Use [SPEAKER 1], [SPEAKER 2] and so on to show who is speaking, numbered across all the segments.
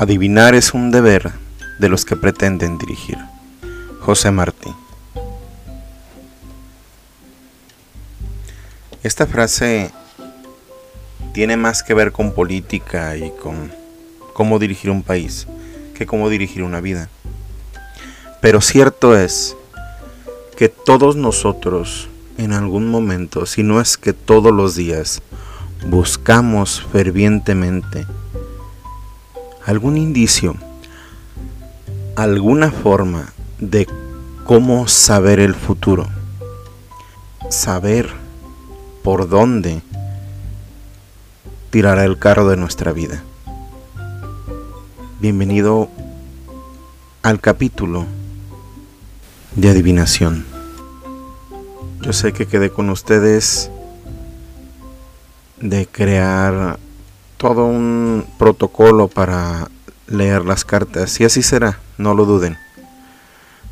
[SPEAKER 1] Adivinar es un deber de los que pretenden dirigir. José Martí. Esta frase tiene más que ver con política y con cómo dirigir un país que cómo dirigir una vida. Pero cierto es que todos nosotros en algún momento, si no es que todos los días, buscamos fervientemente algún indicio, alguna forma de cómo saber el futuro, saber por dónde tirará el carro de nuestra vida. Bienvenido al capítulo de adivinación. Yo sé que quedé con ustedes de crear todo un protocolo para leer las cartas y así será, no lo duden.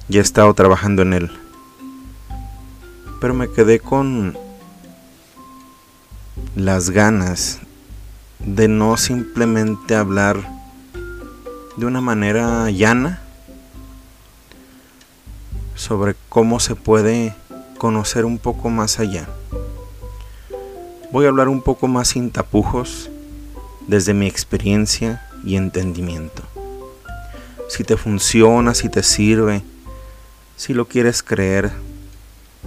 [SPEAKER 1] Ya he estado trabajando en él. Pero me quedé con las ganas de no simplemente hablar de una manera llana sobre cómo se puede conocer un poco más allá. Voy a hablar un poco más sin tapujos desde mi experiencia y entendimiento. Si te funciona, si te sirve, si lo quieres creer,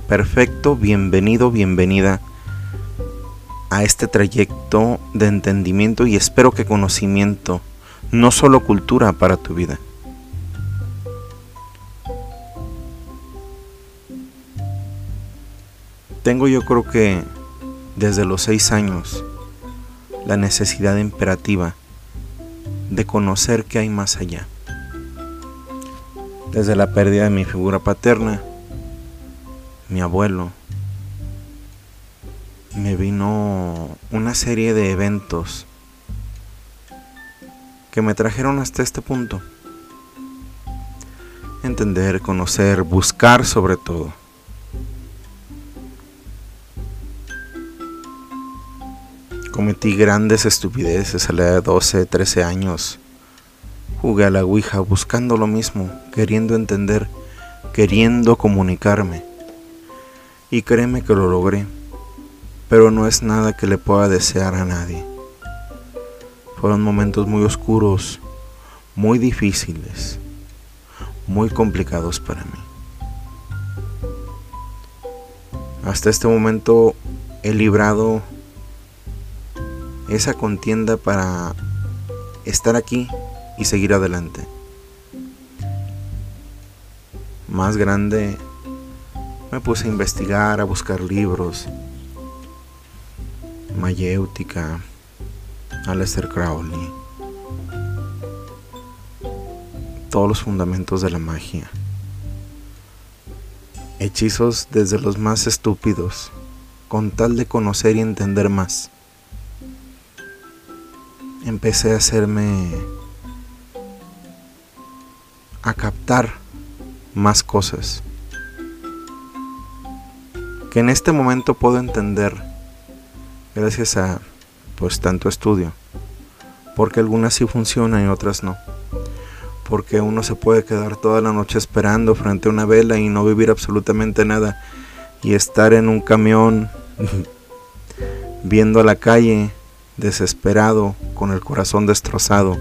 [SPEAKER 1] perfecto, bienvenido, bienvenida a este trayecto de entendimiento y espero que conocimiento, no solo cultura para tu vida. Tengo yo creo que desde los seis años la necesidad imperativa de conocer qué hay más allá. Desde la pérdida de mi figura paterna, mi abuelo, me vino una serie de eventos que me trajeron hasta este punto. Entender, conocer, buscar sobre todo. Cometí grandes estupideces a la edad de 12, 13 años. Jugué a la Ouija buscando lo mismo, queriendo entender, queriendo comunicarme. Y créeme que lo logré, pero no es nada que le pueda desear a nadie. Fueron momentos muy oscuros, muy difíciles, muy complicados para mí. Hasta este momento he librado esa contienda para estar aquí y seguir adelante. Más grande, me puse a investigar, a buscar libros, mayéutica, Aleister Crowley, todos los fundamentos de la magia, hechizos desde los más estúpidos, con tal de conocer y entender más empecé a hacerme a captar más cosas que en este momento puedo entender gracias a pues tanto estudio. Porque algunas sí funcionan y otras no. Porque uno se puede quedar toda la noche esperando frente a una vela y no vivir absolutamente nada. Y estar en un camión viendo a la calle desesperado, con el corazón destrozado,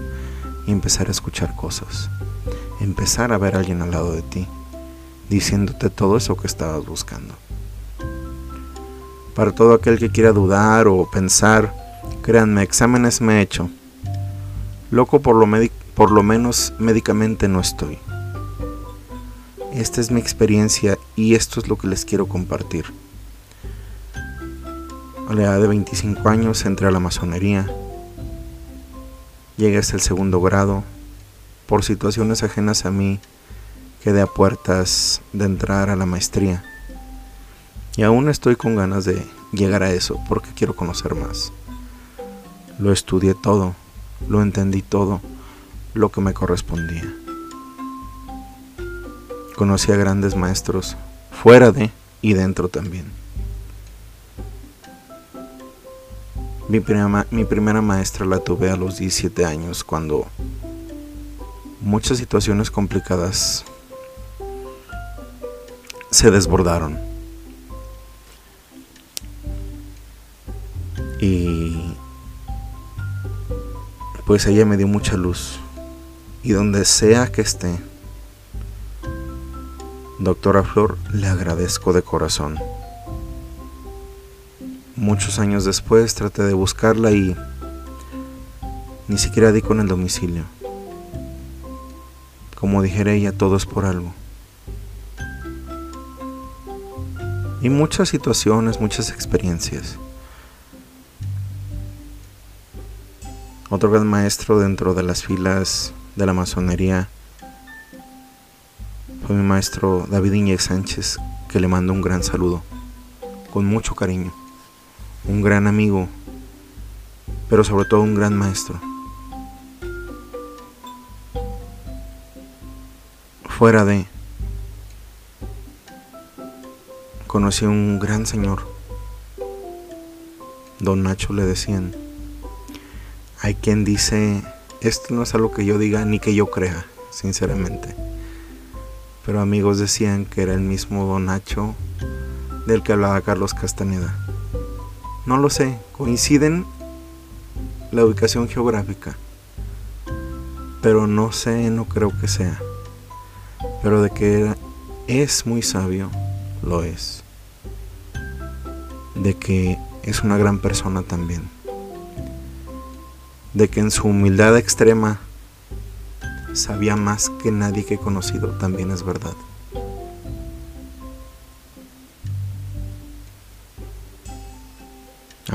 [SPEAKER 1] y empezar a escuchar cosas. Empezar a ver a alguien al lado de ti, diciéndote todo eso que estabas buscando. Para todo aquel que quiera dudar o pensar, créanme, exámenes me he hecho. Loco por lo, por lo menos médicamente no estoy. Esta es mi experiencia y esto es lo que les quiero compartir. A la edad de 25 años entré a la masonería. Llegué hasta el segundo grado. Por situaciones ajenas a mí, quedé a puertas de entrar a la maestría. Y aún estoy con ganas de llegar a eso porque quiero conocer más. Lo estudié todo, lo entendí todo, lo que me correspondía. Conocí a grandes maestros, fuera de y dentro también. Mi primera, mi primera maestra la tuve a los 17 años cuando muchas situaciones complicadas se desbordaron. Y pues ella me dio mucha luz. Y donde sea que esté, doctora Flor, le agradezco de corazón. Muchos años después traté de buscarla y ni siquiera di con el domicilio. Como dijera ella, todo es por algo. Y muchas situaciones, muchas experiencias. Otro gran maestro dentro de las filas de la masonería fue mi maestro David Iñez Sánchez, que le mando un gran saludo, con mucho cariño un gran amigo, pero sobre todo un gran maestro. Fuera de, conocí a un gran señor, don Nacho le decían, hay quien dice, esto no es algo que yo diga ni que yo crea, sinceramente. Pero amigos decían que era el mismo don Nacho del que hablaba Carlos Castaneda. No lo sé, coinciden la ubicación geográfica. Pero no sé, no creo que sea. Pero de que es muy sabio, lo es. De que es una gran persona también. De que en su humildad extrema sabía más que nadie que he conocido, también es verdad.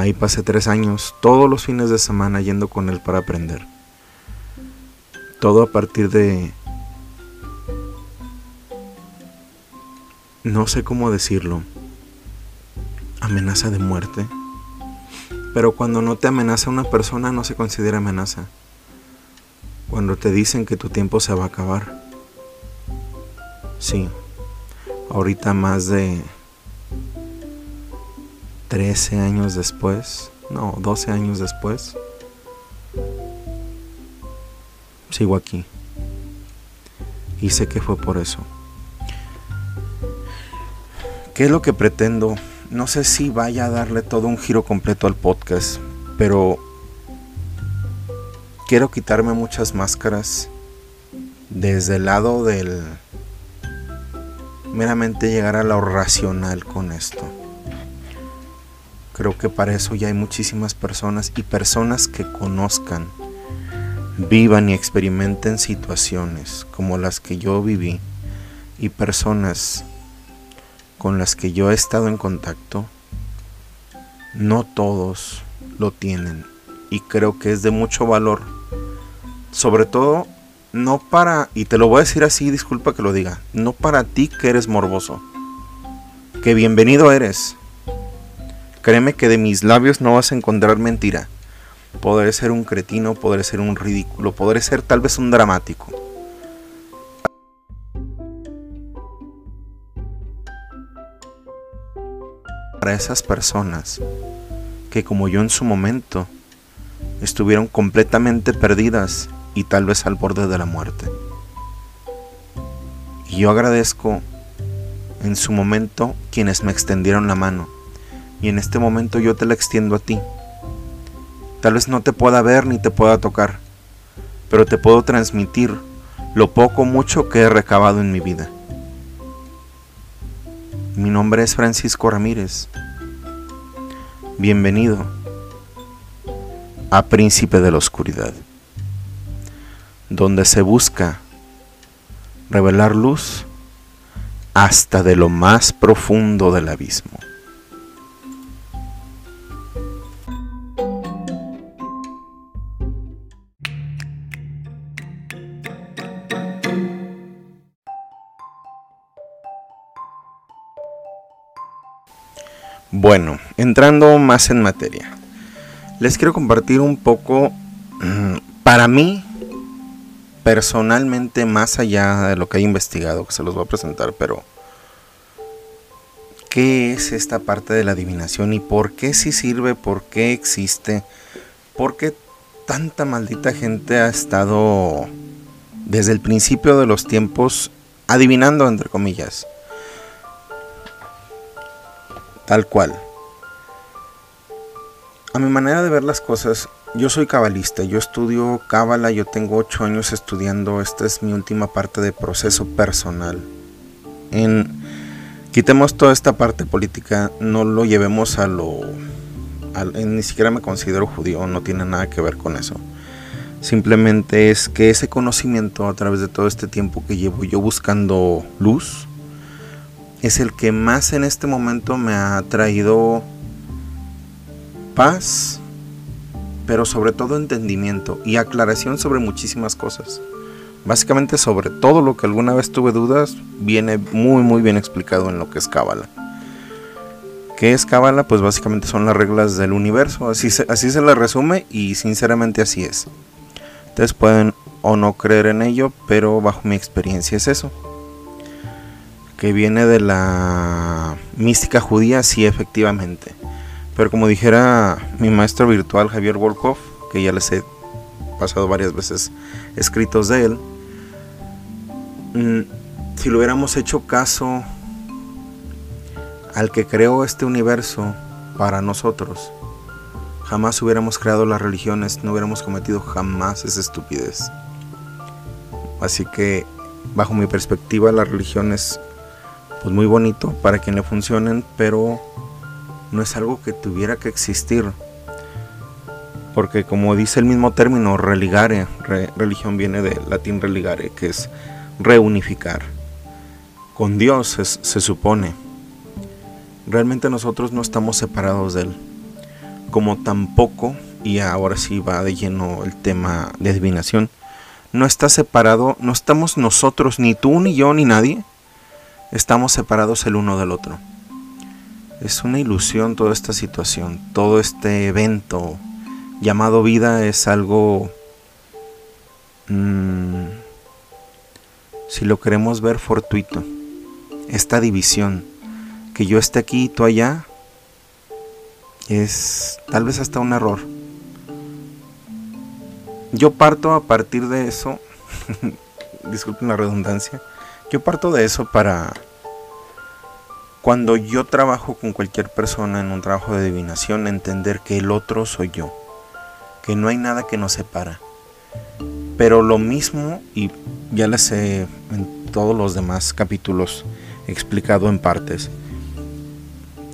[SPEAKER 1] Ahí pasé tres años, todos los fines de semana yendo con él para aprender. Todo a partir de... No sé cómo decirlo. Amenaza de muerte. Pero cuando no te amenaza una persona no se considera amenaza. Cuando te dicen que tu tiempo se va a acabar. Sí. Ahorita más de 13 años después, no, 12 años después, sigo aquí. Y sé que fue por eso. ¿Qué es lo que pretendo? No sé si vaya a darle todo un giro completo al podcast, pero quiero quitarme muchas máscaras desde el lado del meramente llegar a lo racional con esto. Creo que para eso ya hay muchísimas personas y personas que conozcan, vivan y experimenten situaciones como las que yo viví y personas con las que yo he estado en contacto, no todos lo tienen y creo que es de mucho valor, sobre todo no para, y te lo voy a decir así, disculpa que lo diga, no para ti que eres morboso, que bienvenido eres, Créeme que de mis labios no vas a encontrar mentira. Podré ser un cretino, podré ser un ridículo, podré ser tal vez un dramático. Para esas personas que como yo en su momento estuvieron completamente perdidas y tal vez al borde de la muerte. Y yo agradezco en su momento quienes me extendieron la mano y en este momento yo te la extiendo a ti. Tal vez no te pueda ver ni te pueda tocar, pero te puedo transmitir lo poco o mucho que he recabado en mi vida. Mi nombre es Francisco Ramírez. Bienvenido a Príncipe de la Oscuridad, donde se busca revelar luz hasta de lo más profundo del abismo. Bueno, entrando más en materia, les quiero compartir un poco, mm, para mí, personalmente, más allá de lo que he investigado, que se los voy a presentar, pero ¿qué es esta parte de la adivinación y por qué sí sirve, por qué existe, por qué tanta maldita gente ha estado desde el principio de los tiempos adivinando, entre comillas? Tal cual. A mi manera de ver las cosas, yo soy cabalista, yo estudio cábala, yo tengo ocho años estudiando, esta es mi última parte de proceso personal. En, quitemos toda esta parte política, no lo llevemos a lo... ni siquiera me considero judío, no tiene nada que ver con eso. Simplemente es que ese conocimiento a través de todo este tiempo que llevo yo buscando luz, es el que más en este momento me ha traído paz, pero sobre todo entendimiento y aclaración sobre muchísimas cosas. Básicamente sobre todo lo que alguna vez tuve dudas, viene muy muy bien explicado en lo que es Cábala. ¿Qué es Cábala? Pues básicamente son las reglas del universo, así se, así se le resume y sinceramente así es. Ustedes pueden o no creer en ello, pero bajo mi experiencia es eso que viene de la mística judía, sí, efectivamente. Pero como dijera mi maestro virtual Javier Volkov, que ya les he pasado varias veces escritos de él, mm, si lo hubiéramos hecho caso al que creó este universo para nosotros, jamás hubiéramos creado las religiones, no hubiéramos cometido jamás esa estupidez. Así que, bajo mi perspectiva, las religiones pues muy bonito para quien le funcionen, pero no es algo que tuviera que existir. Porque como dice el mismo término, religare, religión viene del latín religare, que es reunificar. Con Dios se supone. Realmente nosotros no estamos separados de Él. Como tampoco, y ahora sí va de lleno el tema de adivinación, no está separado, no estamos nosotros, ni tú, ni yo, ni nadie, estamos separados el uno del otro. Es una ilusión toda esta situación, todo este evento llamado vida es algo, mm, si lo queremos ver fortuito, esta división, que yo esté aquí y tú allá, es tal vez hasta un error. Yo parto a partir de eso, disculpen la redundancia, yo parto de eso para cuando yo trabajo con cualquier persona en un trabajo de adivinación, entender que el otro soy yo, que no hay nada que nos separa. Pero lo mismo, y ya les he en todos los demás capítulos explicado en partes,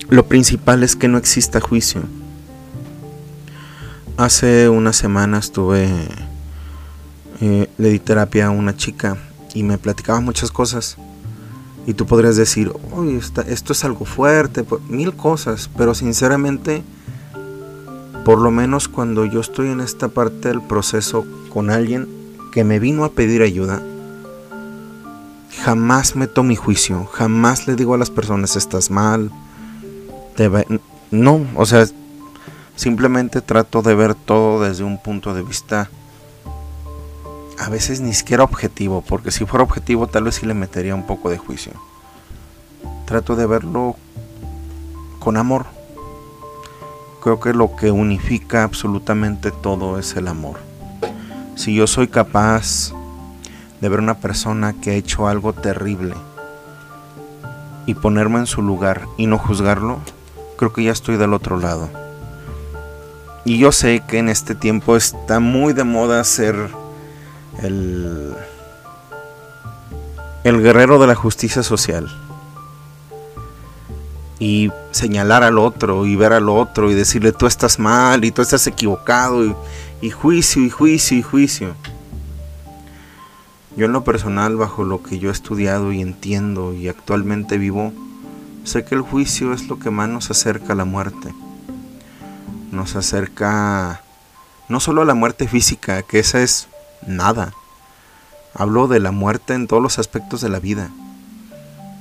[SPEAKER 1] lo principal es que no exista juicio. Hace unas semanas estuve, eh, le di terapia a una chica y me platicaba muchas cosas. Y tú podrías decir, Oye, esto es algo fuerte, mil cosas, pero sinceramente, por lo menos cuando yo estoy en esta parte del proceso con alguien que me vino a pedir ayuda, jamás meto mi juicio, jamás le digo a las personas estás mal, no, o sea, simplemente trato de ver todo desde un punto de vista a veces ni siquiera objetivo, porque si fuera objetivo tal vez sí le metería un poco de juicio. Trato de verlo con amor. Creo que lo que unifica absolutamente todo es el amor. Si yo soy capaz de ver una persona que ha hecho algo terrible y ponerme en su lugar y no juzgarlo, creo que ya estoy del otro lado. Y yo sé que en este tiempo está muy de moda ser el, el guerrero de la justicia social. Y señalar al otro y ver al otro y decirle tú estás mal y tú estás equivocado y, juicio y juicio y juicio. Yo en lo personal, bajo lo que yo he estudiado y entiendo y actualmente vivo, sé que el juicio es lo que más nos acerca a la muerte. Nos acerca no solo a la muerte física, que esa es nada. Hablo de la muerte en todos los aspectos de la vida,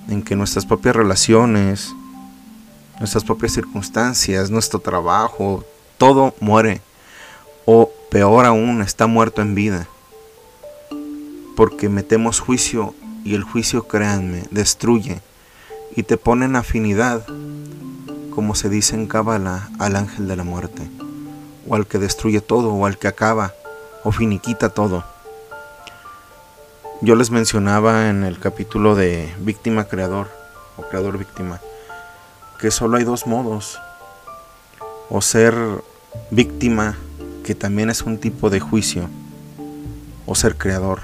[SPEAKER 1] en que nuestras propias relaciones, nuestras propias circunstancias, nuestro trabajo, todo muere. O peor aún, está muerto en vida. Porque metemos juicio y el juicio, créanme, destruye y te pone en afinidad, como se dice en Cábala, al ángel de la muerte, o al que destruye todo, o al que acaba o finiquita todo. Yo les mencionaba en el capítulo de víctima creador o creador víctima que solo hay dos modos. O ser víctima, que también es un tipo de juicio, o ser creador.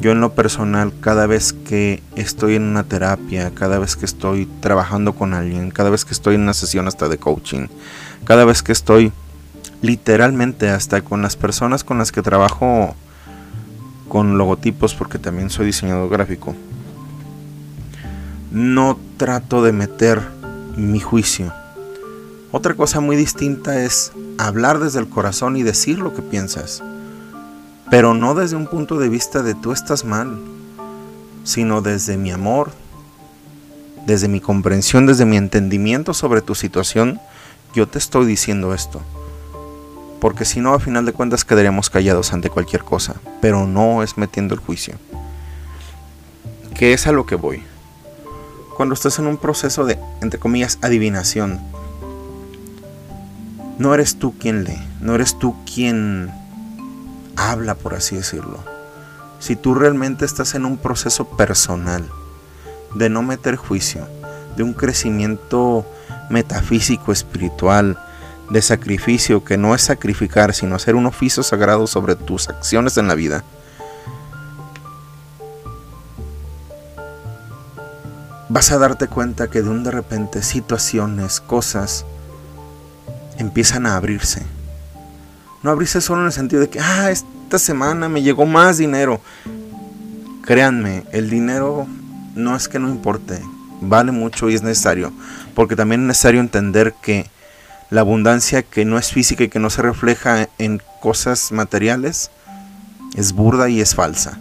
[SPEAKER 1] Yo en lo personal, cada vez que estoy en una terapia, cada vez que estoy trabajando con alguien, cada vez que estoy en una sesión hasta de coaching, cada vez que estoy literalmente hasta con las personas con las que trabajo con logotipos, porque también soy diseñador gráfico, no trato de meter mi juicio. Otra cosa muy distinta es hablar desde el corazón y decir lo que piensas pero no desde un punto de vista de tú estás mal, sino desde mi amor, desde mi comprensión, desde mi entendimiento sobre tu situación, yo te estoy diciendo esto. Porque si no, a final de cuentas quedaríamos callados ante cualquier cosa, pero no es metiendo el juicio. ¿Qué es a lo que voy? Cuando estás en un proceso de, entre comillas, adivinación, no eres tú quien lee, no eres tú quien habla, por así decirlo. Si tú realmente estás en un proceso personal de no meter juicio, de un crecimiento metafísico, espiritual, de sacrificio, que no es sacrificar, sino hacer un oficio sagrado sobre tus acciones en la vida, vas a darte cuenta que de un de repente situaciones, cosas, empiezan a abrirse no abrirse solo en el sentido de que, ah, esta semana me llegó más dinero. Créanme, el dinero no es que no importe, vale mucho y es necesario. Porque también es necesario entender que la abundancia que no es física y que no se refleja en cosas materiales es burda y es falsa.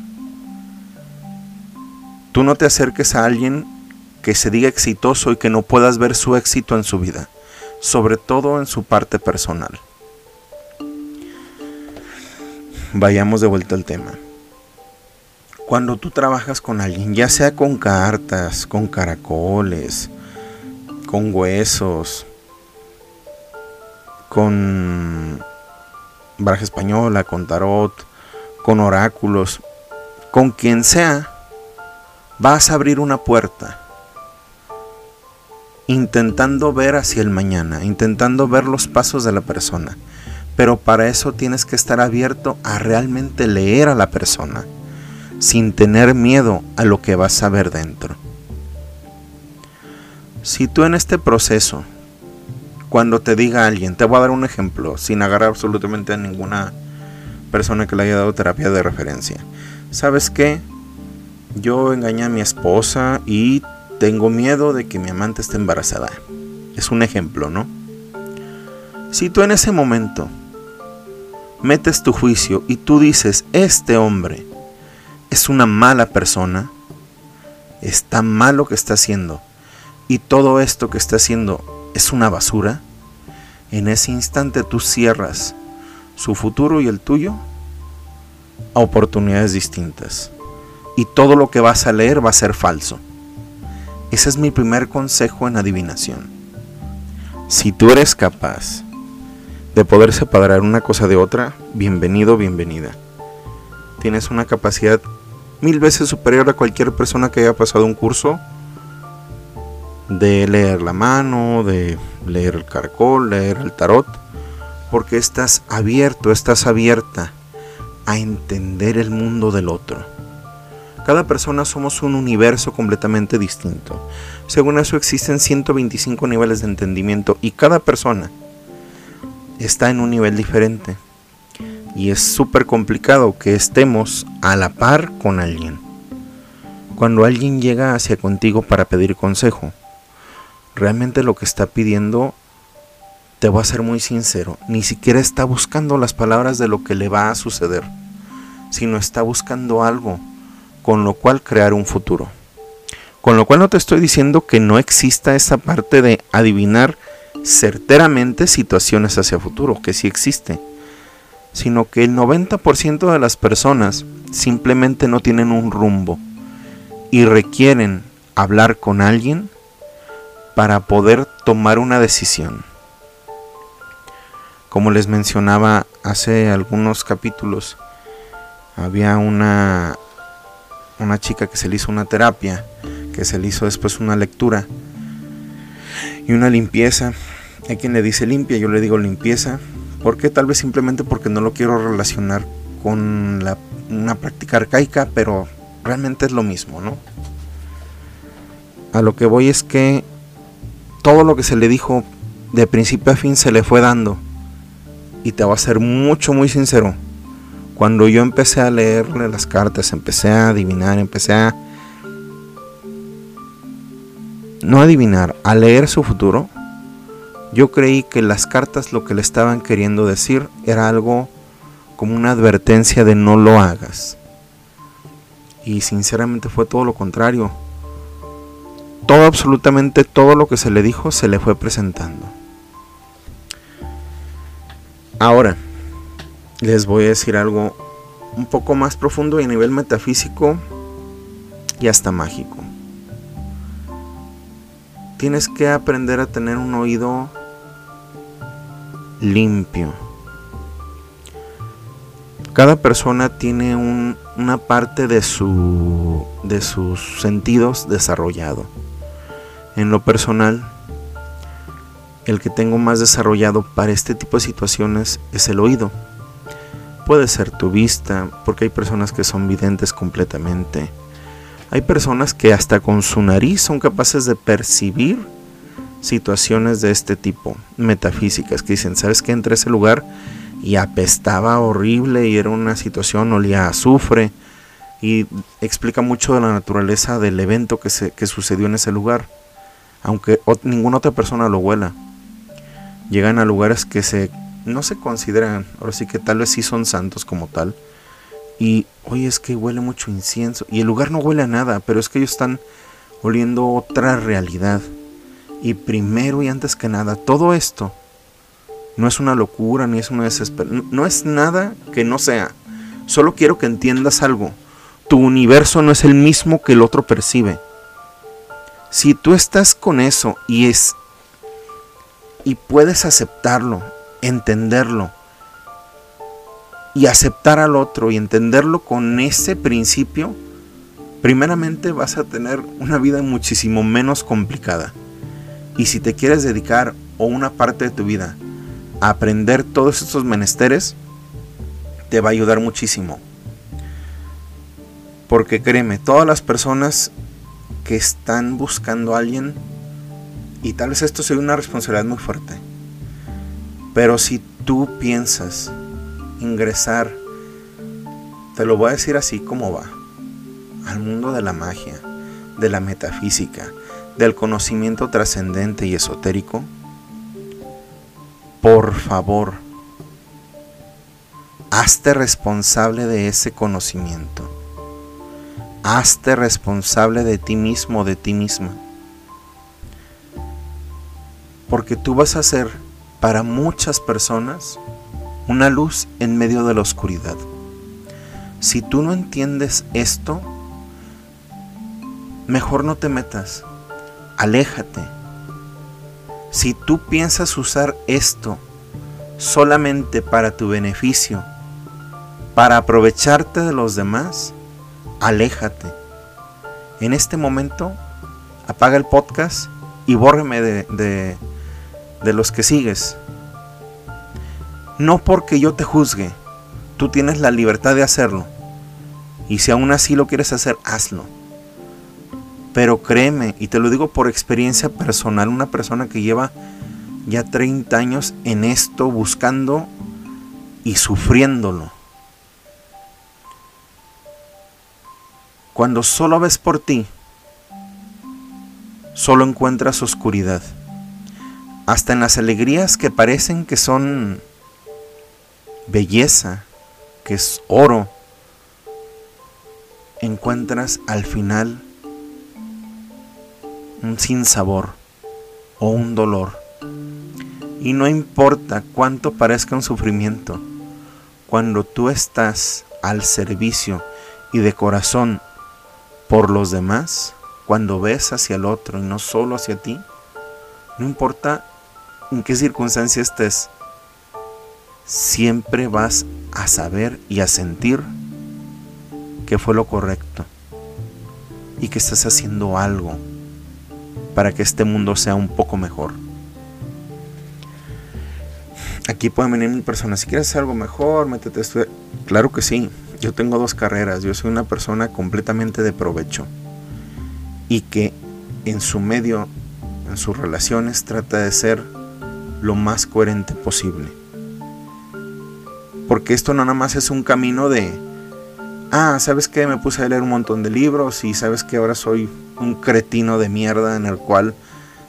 [SPEAKER 1] Tú no te acerques a alguien que se diga exitoso y que no puedas ver su éxito en su vida, sobre todo en su parte personal vayamos de vuelta al tema. Cuando tú trabajas con alguien, ya sea con cartas, con caracoles, con huesos, con baraja española, con tarot, con oráculos, con quien sea, vas a abrir una puerta intentando ver hacia el mañana, intentando ver los pasos de la persona. Pero para eso tienes que estar abierto a realmente leer a la persona, sin tener miedo a lo que vas a ver dentro. Si tú en este proceso, cuando te diga alguien, te voy a dar un ejemplo, sin agarrar absolutamente a ninguna persona que le haya dado terapia de referencia. ¿Sabes qué? Yo engañé a mi esposa y tengo miedo de que mi amante esté embarazada. Es un ejemplo, ¿no? Si tú en ese momento metes tu juicio y tú dices, este hombre es una mala persona, está mal lo que está haciendo, y todo esto que está haciendo es una basura, en ese instante tú cierras su futuro y el tuyo a oportunidades distintas. Y todo lo que vas a leer va a ser falso. Ese es mi primer consejo en adivinación. Si tú eres capaz de poder separar una cosa de otra, bienvenido, bienvenida. Tienes una capacidad mil veces superior a cualquier persona que haya pasado un curso de leer la mano, de leer el caracol, leer el tarot, porque estás abierto, estás abierta a entender el mundo del otro. Cada persona somos un universo completamente distinto. Según eso existen 125 niveles de entendimiento y cada persona está en un nivel diferente. Y es súper complicado que estemos a la par con alguien. Cuando alguien llega hacia contigo para pedir consejo, realmente lo que está pidiendo, te voy a ser muy sincero, ni siquiera está buscando las palabras de lo que le va a suceder, sino está buscando algo con lo cual crear un futuro. Con lo cual no te estoy diciendo que no exista esa parte de adivinar certeramente situaciones hacia futuro, que sí existe, sino que el 90% de las personas simplemente no tienen un rumbo y requieren hablar con alguien para poder tomar una decisión. Como les mencionaba hace algunos capítulos, había una, una chica que se le hizo una terapia, que se le hizo después una lectura y una limpieza. Hay quien le dice limpia, yo le digo limpieza. ¿Por qué? Tal vez simplemente porque no lo quiero relacionar con la, una práctica arcaica, pero realmente es lo mismo, ¿no? A lo que voy es que todo lo que se le dijo de principio a fin se le fue dando. Y te voy a ser mucho, muy sincero. Cuando yo empecé a leerle las cartas, empecé a adivinar, empecé a... No adivinar, a leer su futuro, yo creí que las cartas lo que le estaban queriendo decir era algo como una advertencia de no lo hagas. Y sinceramente fue todo lo contrario. Todo, absolutamente todo lo que se le dijo se le fue presentando. Ahora, les voy a decir algo un poco más profundo y a nivel metafísico y hasta mágico. Tienes que aprender a tener un oído limpio. Cada persona tiene una parte de, su, de sus sentidos desarrollado. En lo personal, el que tengo más desarrollado para este tipo de situaciones es el oído. Puede ser tu vista, porque hay personas que son videntes completamente. Hay personas que hasta con su nariz son capaces de percibir situaciones de este tipo, metafísicas, que dicen, ¿sabes que Entré a ese lugar y apestaba horrible y era una situación, olía a azufre y explica mucho de la naturaleza del evento que, se, que sucedió en ese lugar, aunque ninguna otra persona lo huela. Llegan a lugares que se no se consideran, ahora sí que tal vez sí son santos como tal. Y oye, es que huele mucho incienso. Y el lugar no huele a nada, pero es que ellos están oliendo otra realidad. Y primero y antes que nada, todo esto no es una locura ni es una desesperación. No es nada que no sea. Solo quiero que entiendas algo. Tu universo no es el mismo que el otro percibe. Si tú estás con eso y es y puedes aceptarlo, entenderlo y aceptar al otro y entenderlo con ese principio, primeramente vas a tener una vida muchísimo menos complicada. Y si te quieres dedicar o una parte de tu vida a aprender todos estos menesteres, te va a ayudar muchísimo. Porque créeme, todas las personas que están buscando a alguien, y tal vez esto sea una responsabilidad muy fuerte, pero si tú piensas ingresar, te lo voy a decir así como va, al mundo de la magia, de la metafísica, del conocimiento trascendente y esotérico, por favor, hazte responsable de ese conocimiento. Hazte responsable de ti mismo, de ti misma. Porque tú vas a ser para muchas personas una luz en medio de la oscuridad. Si tú no entiendes esto, mejor no te metas aléjate. Si tú piensas usar esto solamente para tu beneficio, para aprovecharte de los demás, aléjate. En este momento, apaga el podcast y bórreme de, de los que sigues. No porque yo te juzgue, tú tienes la libertad de hacerlo. Y si aún así lo quieres hacer, hazlo. Pero créeme, y te lo digo por experiencia personal, una persona que lleva ya 30 años en esto buscando y sufriéndolo. Cuando solo ves por ti, solo encuentras oscuridad. Hasta en las alegrías que parecen que son belleza, que es oro, encuentras al final un sinsabor o un dolor. Y no importa cuánto parezca un sufrimiento, cuando tú estás al servicio y de corazón por los demás, cuando ves hacia el otro y no solo hacia ti, no importa en qué circunstancia estés, siempre vas a saber y a sentir que fue lo correcto y que estás haciendo algo para que este mundo sea un poco mejor. Aquí pueden venir mil personas. Si quieres hacer algo mejor, métete a estudiar. Claro que sí. Yo tengo dos carreras. Yo soy una persona completamente de provecho. Y que en su medio, en sus relaciones, trata de ser lo más coherente posible. Porque esto no nada más es un camino de, ah, ¿sabes qué? Me puse a leer un montón de libros y sabes que ahora soy un cretino de mierda en el cual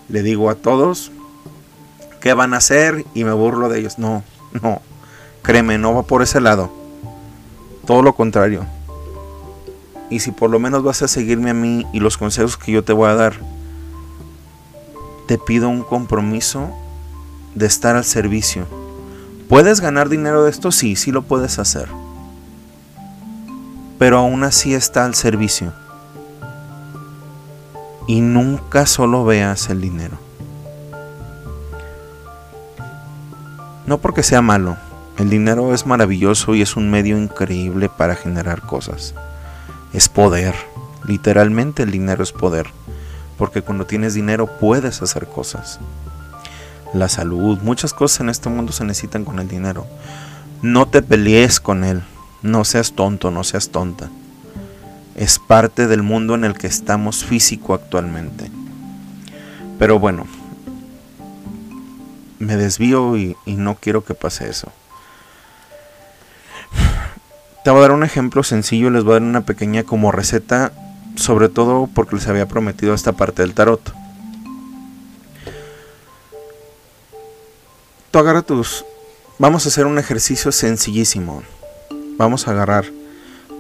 [SPEAKER 1] le digo a todos qué van a hacer y me burlo de ellos. No, no, créeme, no va por ese lado. Todo lo contrario. Y si por lo menos vas a seguirme a mí y los consejos que yo te voy a dar, te pido un compromiso de estar al servicio. ¿Puedes ganar dinero de esto? Sí, sí lo puedes hacer. Pero aún así está al servicio. Y nunca solo veas el dinero. No porque sea malo. El dinero es maravilloso y es un medio increíble para generar cosas. Es poder. Literalmente el dinero es poder. Porque cuando tienes dinero puedes hacer cosas la salud, muchas cosas en este mundo se necesitan con el dinero. No te pelees con él, no seas tonto, no seas tonta. Es parte del mundo en el que estamos físico actualmente. Pero bueno, me desvío y, y no quiero que pase eso. Te voy a dar un ejemplo sencillo, les voy a dar una pequeña como receta, sobre todo porque les había prometido esta parte del tarot. agarra tus... Vamos a hacer un ejercicio sencillísimo. Vamos a agarrar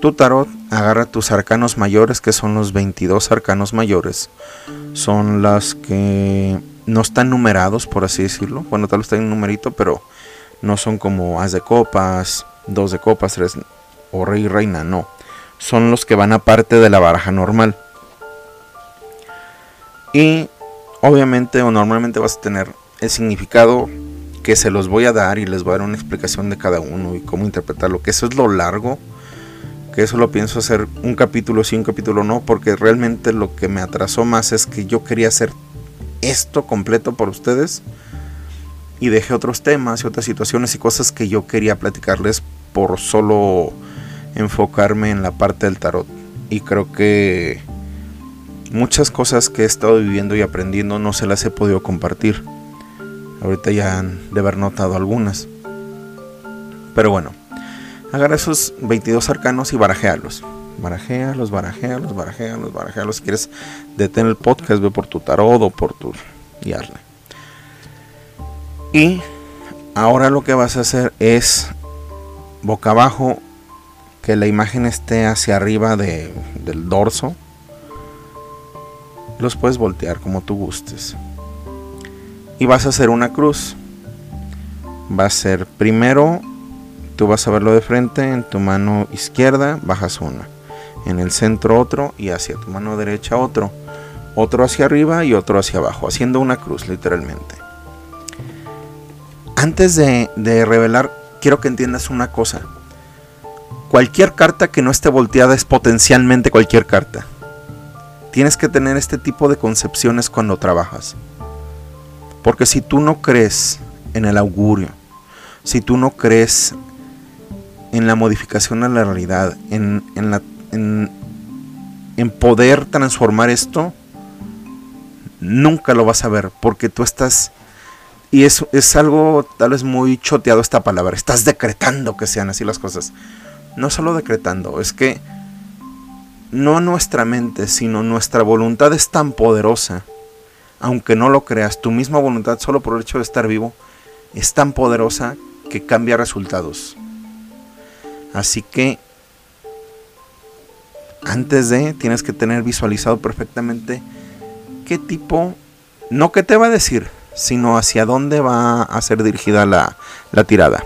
[SPEAKER 1] tu tarot, agarra tus arcanos mayores, que son los 22 arcanos mayores. Son las que no están numerados, por así decirlo. Bueno, tal vez está en un numerito, pero no son como as de copas, dos de copas, tres o rey y reina, no. Son los que van aparte de la baraja normal. Y obviamente o normalmente vas a tener el significado que se los voy a dar y les voy a dar una explicación de cada uno y cómo interpretarlo, que eso es lo largo, que eso lo pienso hacer un capítulo sí, un capítulo no, porque realmente lo que me atrasó más es que yo quería hacer esto completo por ustedes y dejé otros temas y otras situaciones y cosas que yo quería platicarles por solo enfocarme en la parte del tarot. Y creo que muchas cosas que he estado viviendo y aprendiendo no se las he podido compartir. Ahorita ya han de haber notado algunas. Pero bueno, agarra esos 22 arcanos y barajéalos. Barajéalos, barajéalos, barajéalos, barajéalos. Si quieres detener el podcast, ve por tu tarot o por tu... y hazle. Y ahora lo que vas a hacer es boca abajo, que la imagen esté hacia arriba de, del dorso. Los puedes voltear como tú gustes y vas a hacer una cruz. Va a ser primero, tú vas a verlo de frente, en tu mano izquierda bajas una, en el centro otro y hacia tu mano derecha otro, otro hacia arriba y otro hacia abajo, haciendo una cruz literalmente. Antes de, de revelar, quiero que entiendas una cosa. Cualquier carta que no esté volteada es potencialmente cualquier carta. Tienes que tener este tipo de concepciones cuando trabajas. Porque si tú no crees en el augurio, si tú no crees en la modificación de la realidad, en, la, en, poder transformar esto, nunca lo vas a ver, porque tú estás, y es, es algo tal vez muy choteado esta palabra, estás decretando que sean así las cosas. No solo decretando, es que no nuestra mente, sino nuestra voluntad es tan poderosa aunque no lo creas, tu misma voluntad solo por el hecho de estar vivo es tan poderosa que cambia resultados. Así que antes de tienes que tener visualizado perfectamente qué tipo, no qué te va a decir, sino hacia dónde va a ser dirigida la, la tirada.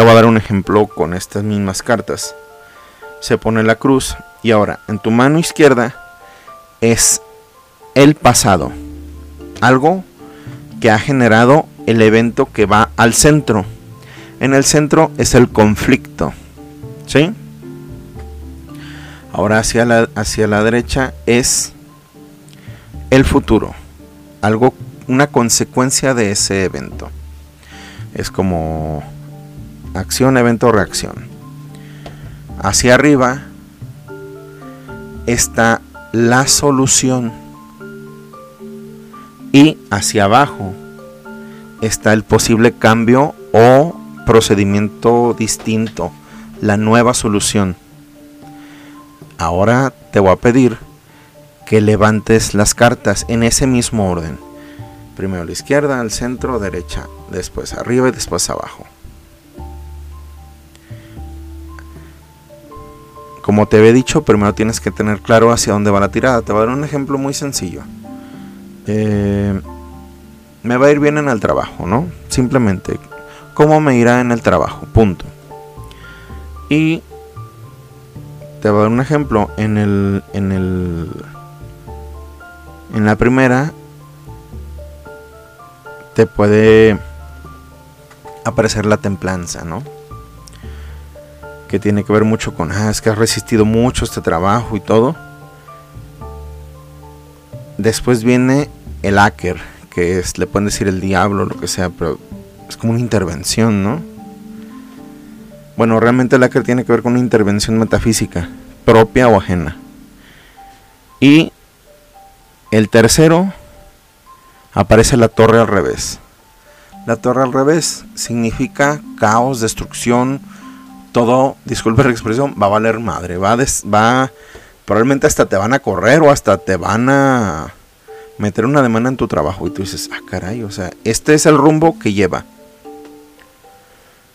[SPEAKER 1] Te voy a dar un ejemplo con estas mismas cartas. Se pone la cruz y ahora en tu mano izquierda es el pasado. Algo que ha generado el evento que va al centro. En el centro es el conflicto. ¿Sí? Ahora hacia la, hacia la derecha es el futuro. Algo, una consecuencia de ese evento. Es como acción, evento, reacción. Hacia arriba está la solución. Y hacia abajo está el posible cambio o procedimiento distinto, la nueva solución. Ahora te voy a pedir que levantes las cartas en ese mismo orden. Primero la izquierda, al centro, derecha, después arriba y después abajo. Como te he dicho, primero tienes que tener claro hacia dónde va la tirada. Te voy a dar un ejemplo muy sencillo. Eh, me va a ir bien en el trabajo, ¿no? Simplemente, ¿cómo me irá en el trabajo? Punto. Y te voy a dar un ejemplo. En el. En el. En la primera. Te puede aparecer la templanza, ¿no? Que tiene que ver mucho con. Ah, es que has resistido mucho este trabajo y todo. Después viene el hacker que es, le pueden decir el diablo, lo que sea, pero es como una intervención, ¿no? Bueno, realmente el hacker tiene que ver con una intervención metafísica, propia o ajena. Y el tercero, aparece la torre al revés. La torre al revés significa caos, destrucción, todo, disculpe la expresión, va a valer madre, va va, probablemente hasta te van a correr o hasta te van a meter una demanda en tu trabajo y tú dices, ah, caray, o sea, este es el rumbo que lleva.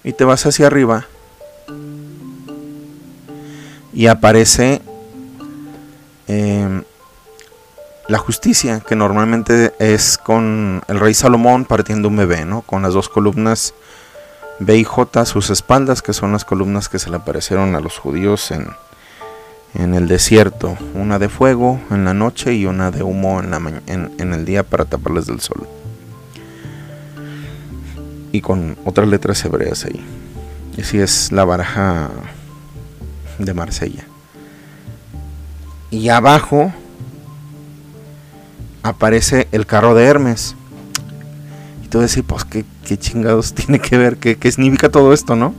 [SPEAKER 1] Y te vas hacia arriba y aparece em, la justicia, que normalmente es con el rey Salomón partiendo un bebé, ¿no? Con las dos columnas B y J sus espaldas, que son las columnas que se le aparecieron a los judíos en, en el desierto, una de fuego en la noche y una de humo en, la en, el día para taparles del sol. Y con otras letras hebreas ahí. Y así es la baraja de Marsella. Y abajo aparece el carro de Hermes. Y tú decís, pues, ¿qué, ¿qué, chingados tiene que ver? ¿Qué, ¿Qué significa todo esto, no?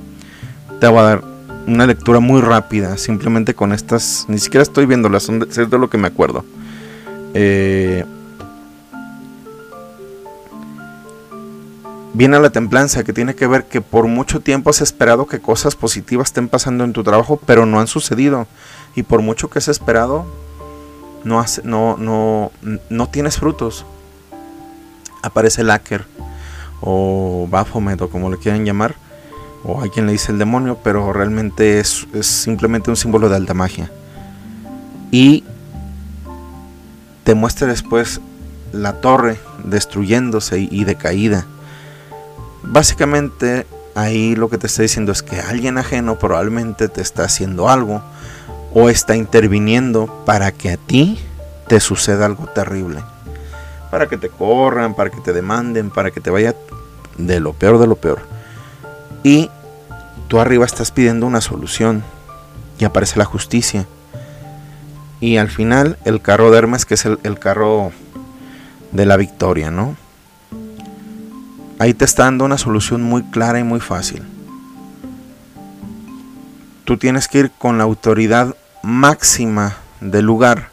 [SPEAKER 1] Te voy a dar una lectura muy rápida, simplemente con estas, ni siquiera estoy viéndolas, son de, es de lo que me acuerdo. Eh, viene la templanza, que tiene que ver que por mucho tiempo has esperado que cosas positivas estén pasando en tu trabajo, pero no han sucedido. Y por mucho que has esperado, no, no, no, no tienes frutos. Aparece el hacker o Baphomet o como le quieran llamar o hay quien le dice el demonio, pero realmente es, simplemente un símbolo de alta magia. Y te muestra después la torre destruyéndose y, decaída. Básicamente ahí lo que te está diciendo es que alguien ajeno probablemente te está haciendo algo o está interviniendo para que a ti te suceda algo terrible. Para que te corran, para que te demanden, para que te vaya de lo peor de lo peor. Y tú arriba estás pidiendo una solución y aparece la justicia. Y al final el carro de Hermes, que es el, carro de la victoria, ¿no? Ahí te está dando una solución muy clara y muy fácil. Tú tienes que ir con la autoridad máxima del lugar.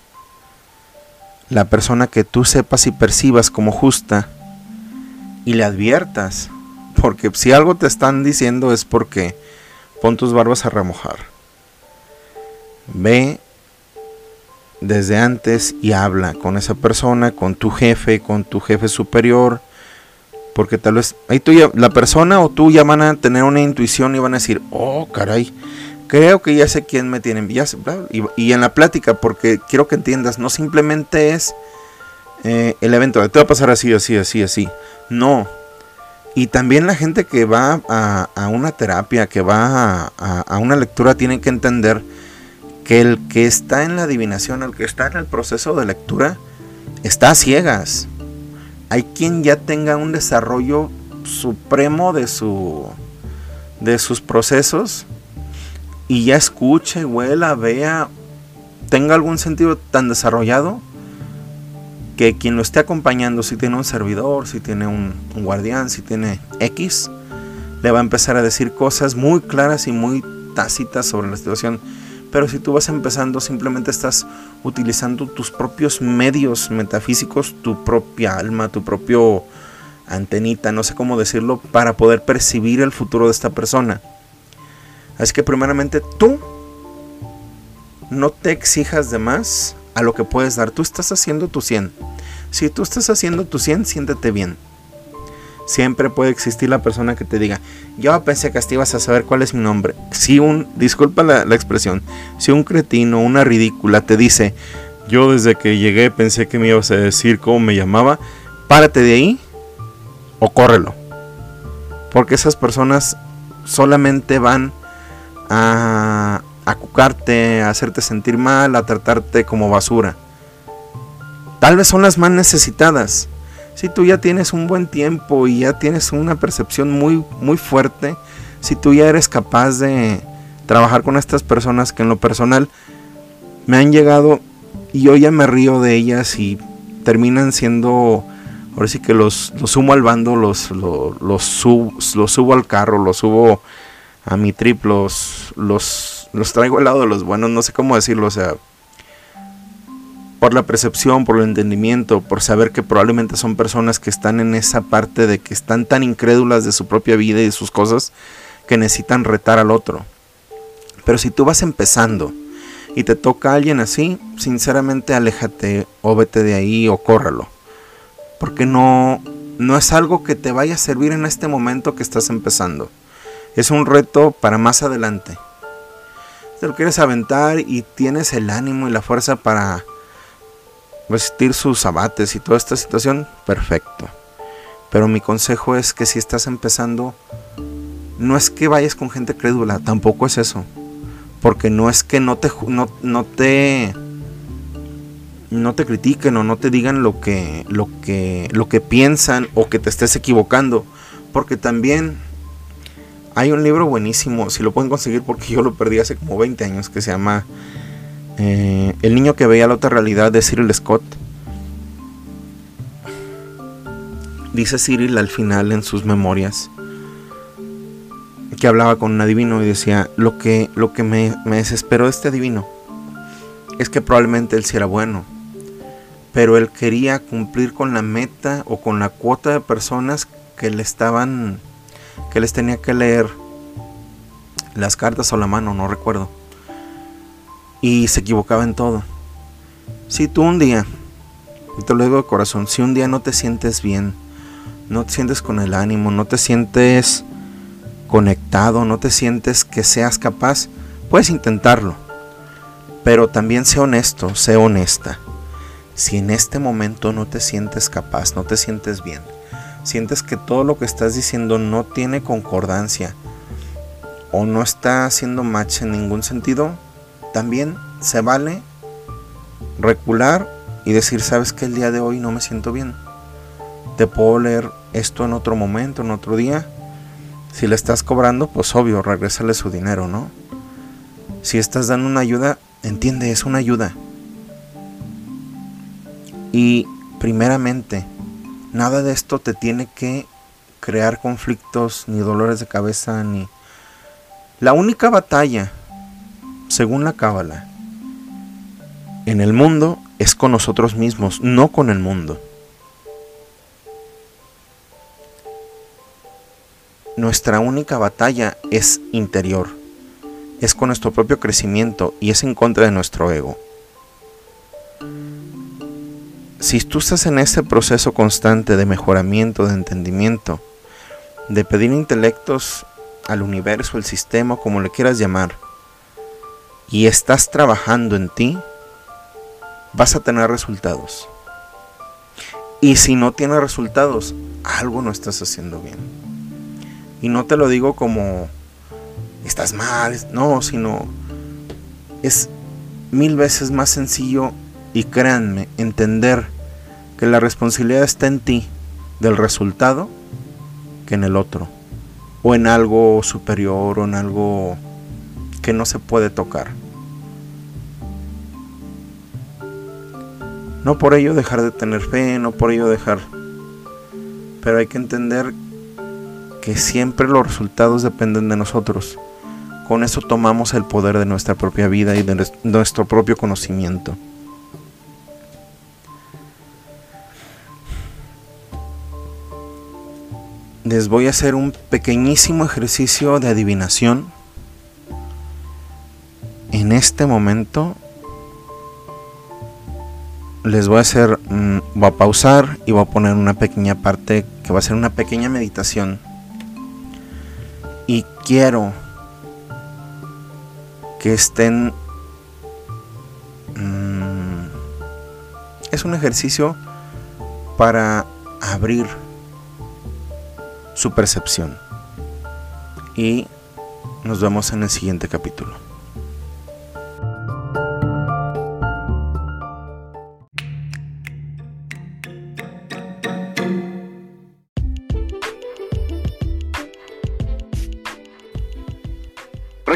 [SPEAKER 1] La persona que tú sepas y percibas como justa y le adviertas. Porque si algo te están diciendo es porque pon tus barbas a remojar. Ve desde antes y habla con esa persona, con tu jefe, con tu jefe superior, porque tal vez ahí tú ya, la persona o tú ya van a tener una intuición y van a decir, oh, caray, creo que ya sé quién me tiene. Y, en la plática, porque quiero que entiendas, no simplemente es eh, el evento, te va a pasar así, así, así, así. No. Y también la gente que va a, una terapia, que va a, a, una lectura, tiene que entender que el que está en la adivinación, el que está en el proceso de lectura, está a ciegas. Hay quien ya tenga un desarrollo supremo de su de sus procesos y ya escuche, huela, vea, tenga algún sentido tan desarrollado que quien lo esté acompañando, si tiene un servidor, si tiene un, guardián, si tiene X, le va a empezar a decir cosas muy claras y muy tácitas sobre la situación. Pero si tú vas empezando, simplemente estás utilizando tus propios medios metafísicos, tu propia alma, tu propio antenita, no sé cómo decirlo, para poder percibir el futuro de esta persona. Así que primeramente tú no te exijas de más a lo que puedes dar. Tú estás haciendo tu 100. Si tú estás haciendo tu 100, siéntete bien. Siempre puede existir la persona que te diga, yo pensé que hasta ibas a saber cuál es mi nombre. Si un, disculpa la, la expresión, si un cretino, una ridícula te dice, yo desde que llegué pensé que me ibas a decir cómo me llamaba, párate de ahí o córrelo. Porque esas personas solamente van a, a cucarte, a hacerte sentir mal, a tratarte como basura. Tal vez son las más necesitadas. Si tú ya tienes un buen tiempo y ya tienes una percepción muy, muy fuerte, si tú ya eres capaz de trabajar con estas personas que en lo personal me han llegado y yo ya me río de ellas y terminan siendo ahora sí que los, los sumo al bando, los, los, los, subo al carro, los subo a mi trip, los, los, traigo al lado de los buenos, no sé cómo decirlo, o sea, por la percepción, por el entendimiento, por saber que probablemente son personas que están en esa parte de que están tan incrédulas de su propia vida y de sus cosas que necesitan retar al otro. Pero si tú vas empezando y te toca a alguien así, sinceramente aléjate o vete de ahí o córralo porque no, no es algo que te vaya a servir en este momento que estás empezando. Es un reto para más adelante. Te lo quieres aventar y tienes el ánimo y la fuerza para vestir sus abates y toda esta situación, perfecto. Pero mi consejo es que si estás empezando, no es que vayas con gente crédula, tampoco es eso. Porque no es que no te, no, no te no te critiquen o no te digan lo que, lo que, lo que piensan o que te estés equivocando. Porque también hay un libro buenísimo, si lo pueden conseguir porque yo lo perdí hace como 20 años, que se llama eh, El niño que veía la otra realidad de Cyril Scott. Dice Cyril al final en sus memorias que hablaba con un adivino y decía, lo que, lo que me, me desesperó de este adivino es que probablemente él sí era bueno, pero él quería cumplir con la meta o con la cuota de personas que le estaban, que les tenía que leer las cartas o la mano, no recuerdo. Y se equivocaba en todo. Si tú un día, y te lo digo de corazón, si un día no te sientes bien, no te sientes con el ánimo, no te sientes conectado, no te sientes que seas capaz, puedes intentarlo. Pero también sé honesto, sé honesta si en este momento no te sientes capaz, no te sientes bien, sientes que todo lo que estás diciendo no tiene concordancia o no está haciendo match en ningún sentido, también se vale recular y decir, sabes que el día de hoy no me siento bien. Te puedo leer esto en otro momento, en otro día. Si le estás cobrando, pues obvio, regrésale su dinero, ¿no? Si estás dando una ayuda, entiende, es una ayuda. Y primeramente, nada de esto te tiene que crear conflictos, ni dolores de cabeza, ni... La única batalla, según la Cábala, en el mundo es con nosotros mismos, no con el mundo. Nuestra única batalla es interior, es con nuestro propio crecimiento y es en contra de nuestro ego si tú estás en ese proceso constante de mejoramiento, de entendimiento, de pedir intelectos al universo, el sistema, como le quieras llamar, y estás trabajando en ti, vas a tener resultados. Y si no tiene resultados, algo no estás haciendo bien. Y no te lo digo como estás mal, no, sino es mil veces más sencillo y créanme, entender que la responsabilidad está en ti del resultado que en el otro, o en algo superior, o en algo que no se puede tocar. No por ello dejar de tener fe, no por ello dejar, pero hay que entender que siempre los resultados dependen de nosotros. Con eso tomamos el poder de nuestra propia vida y de nuestro propio conocimiento. Les voy a hacer un pequeñísimo ejercicio de adivinación. En este momento les voy a hacer, mm, voy a pausar y voy a poner una pequeña parte que va a ser una pequeña meditación. Y quiero que estén... Mm, es un ejercicio para abrir su percepción. Y nos vemos en el siguiente capítulo.